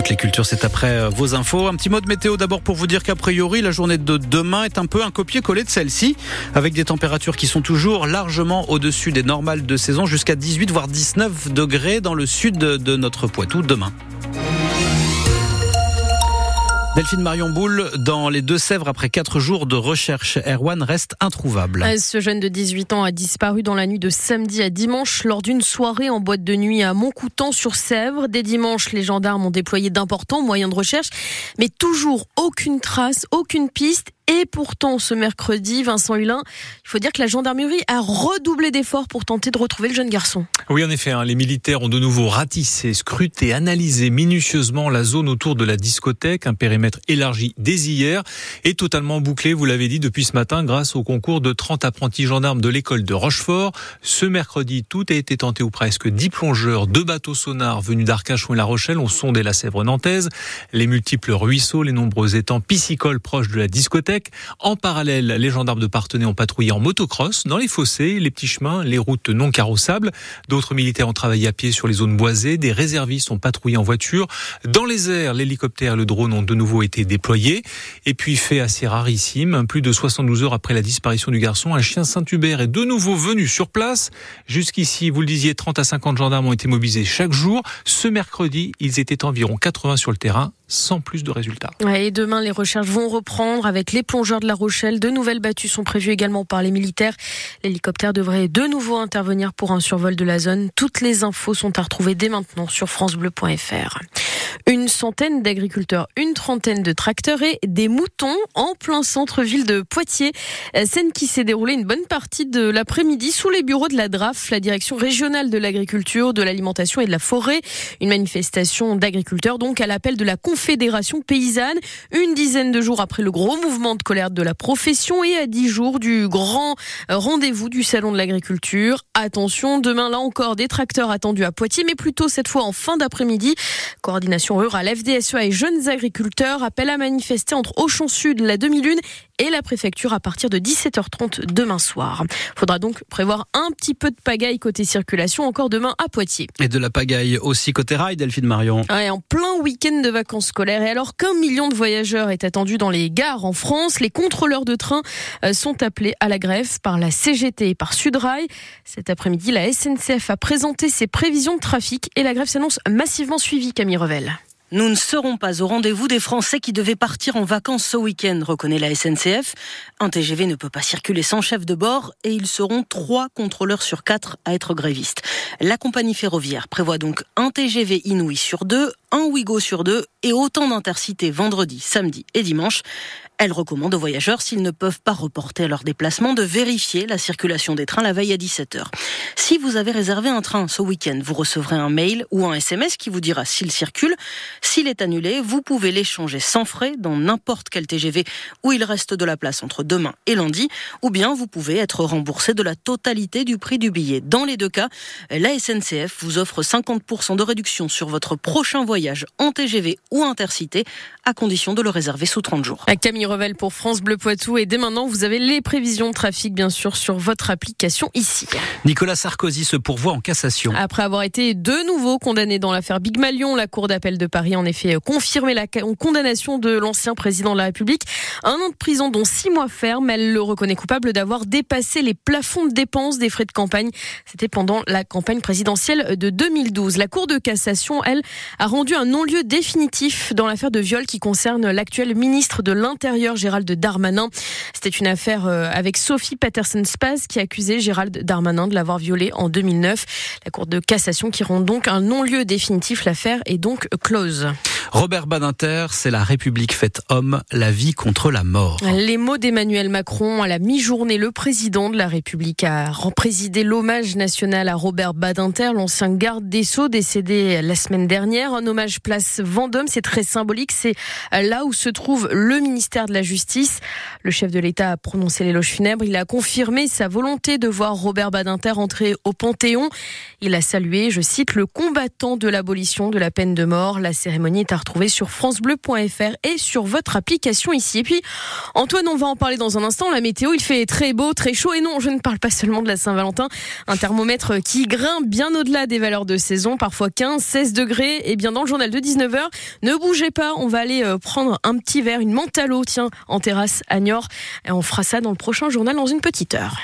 Toutes les cultures, c'est après euh, vos infos. Un petit mot de météo d'abord pour vous dire qu'a priori, la journée de demain est un peu un copier-coller de celle-ci, avec des températures qui sont toujours largement au-dessus des normales de saison, jusqu'à 18 voire 19 degrés dans le sud de notre Poitou demain. Delphine Marion Boule, dans les Deux-Sèvres, après quatre jours de recherche, Erwan reste introuvable. Euh, ce jeune de 18 ans a disparu dans la nuit de samedi à dimanche lors d'une soirée en boîte de nuit à Montcoutan sur Sèvres. Dès dimanche, les gendarmes ont déployé d'importants moyens de recherche, mais toujours aucune trace, aucune piste et pourtant, ce mercredi, Vincent Hulin, il faut dire que la gendarmerie a redoublé d'efforts pour tenter de retrouver le jeune garçon. Oui, en effet, hein, les militaires ont de nouveau ratissé, scruté, analysé minutieusement la zone autour de la discothèque, un périmètre élargi dès hier et totalement bouclé, vous l'avez dit, depuis ce matin grâce au concours de 30 apprentis gendarmes de l'école de Rochefort. Ce mercredi, tout a été tenté ou presque. 10 plongeurs, deux bateaux sonars venus d'Arcachon et La Rochelle ont sondé la Sèvre nantaise, les multiples ruisseaux, les nombreux étangs piscicoles proches de la discothèque en parallèle, les gendarmes de Partenay ont patrouillé en motocross dans les fossés, les petits chemins, les routes non carrossables. Militaires ont travaillé à pied sur les zones boisées. Des réservistes ont patrouillé en voiture. Dans les airs, l'hélicoptère et le drone ont de nouveau été déployés. Et puis, fait assez rarissime, plus de 72 heures après la disparition du garçon, un chien Saint-Hubert est de nouveau venu sur place. Jusqu'ici, vous le disiez, 30 à 50 gendarmes ont été mobilisés chaque jour. Ce mercredi, ils étaient environ 80 sur le terrain sans plus de résultats. et demain, les recherches vont reprendre avec les plongeurs de La Rochelle. De nouvelles battues sont prévues également par les militaires. L'hélicoptère devrait de nouveau intervenir pour un survol de la zone. Toutes les infos sont à retrouver dès maintenant sur francebleu.fr. Une centaine d'agriculteurs, une trentaine de tracteurs et des moutons en plein centre-ville de Poitiers. Scène qui s'est déroulée une bonne partie de l'après-midi sous les bureaux de la DRAF, la direction régionale de l'agriculture, de l'alimentation et de la forêt. Une manifestation d'agriculteurs donc à l'appel de la Confédération paysanne. Une dizaine de jours après le gros mouvement de colère de la profession et à dix jours du grand rendez-vous du salon de l'agriculture. Attention, demain là encore des tracteurs attendus à Poitiers, mais plutôt cette fois en fin d'après-midi. Coordination rurale, FDSEA et jeunes agriculteurs appellent à manifester entre Auchan Sud, la demi-lune et la préfecture à partir de 17h30 demain soir. Faudra donc prévoir un petit peu de pagaille côté circulation encore demain à Poitiers. Et de la pagaille aussi côté rail, Delphine Marion. Ouais, en plein week-end de vacances scolaires. Et alors qu'un million de voyageurs est attendu dans les gares en France, les contrôleurs de train euh, sont appelés à la grève par la CGT et par Sudrail. Cet après-midi, la SNCF a présenté ses prévisions de trafic et la grève s'annonce massivement suivie, Camille Revel. Nous ne serons pas au rendez-vous des Français qui devaient partir en vacances ce week-end, reconnaît la SNCF. Un TGV ne peut pas circuler sans chef de bord et ils seront trois contrôleurs sur quatre à être grévistes. La compagnie ferroviaire prévoit donc un TGV Inouï sur deux, un Ouigo sur deux et autant d'intercités vendredi, samedi et dimanche. Elle recommande aux voyageurs, s'ils ne peuvent pas reporter leur déplacement, de vérifier la circulation des trains la veille à 17h. Si vous avez réservé un train ce week-end, vous recevrez un mail ou un SMS qui vous dira s'il circule. S'il est annulé, vous pouvez l'échanger sans frais dans n'importe quel TGV où il reste de la place entre demain et lundi, ou bien vous pouvez être remboursé de la totalité du prix du billet. Dans les deux cas, la SNCF vous offre 50% de réduction sur votre prochain voyage en TGV ou intercité, à condition de le réserver sous 30 jours. Camille Revel pour France Bleu Poitou. Et dès maintenant, vous avez les prévisions de trafic, bien sûr, sur votre application ici. Nicolas Sarkozy se pourvoit en cassation. Après avoir été de nouveau condamné dans l'affaire Big Malion, la Cour d'appel de Paris en effet confirmé la condamnation de l'ancien président de la République. Un an de prison, dont six mois ferme. Elle le reconnaît coupable d'avoir dépassé les plafonds de dépenses des frais de campagne. C'était pendant la campagne présidentielle de 2012. La Cour de cassation, elle, a rendu un non-lieu définitif dans l'affaire de viol qui concerne l'actuel ministre de l'Intérieur Gérald Darmanin. C'était une affaire euh, avec Sophie Patterson-Spaz qui accusait Gérald Darmanin de l'avoir violée en 2009. La Cour de cassation qui rend donc un non-lieu définitif. L'affaire est donc close. Robert Badinter, c'est la République faite homme, la vie contre la mort. Les mots d'Emmanuel Macron à la mi-journée, le président de la République a présidé l'hommage national à Robert Badinter, l'ancien garde des Sceaux décédé la semaine dernière. Un hommage place Vendôme, c'est très symbolique, c'est là où se trouve le ministère de la Justice. Le chef de l'État a prononcé l'éloge funèbre, il a confirmé sa volonté de voir Robert Badinter entrer au Panthéon. Il a salué, je cite, le combattant de l'abolition de la peine de mort. La cérémonie à retrouver sur francebleu.fr et sur votre application ici. Et puis, Antoine, on va en parler dans un instant. La météo, il fait très beau, très chaud. Et non, je ne parle pas seulement de la Saint-Valentin. Un thermomètre qui grimpe bien au-delà des valeurs de saison, parfois 15, 16 degrés. Et bien, dans le journal de 19h, ne bougez pas, on va aller euh, prendre un petit verre, une menthe à l'eau, tiens, en terrasse à Niort. Et on fera ça dans le prochain journal dans une petite heure.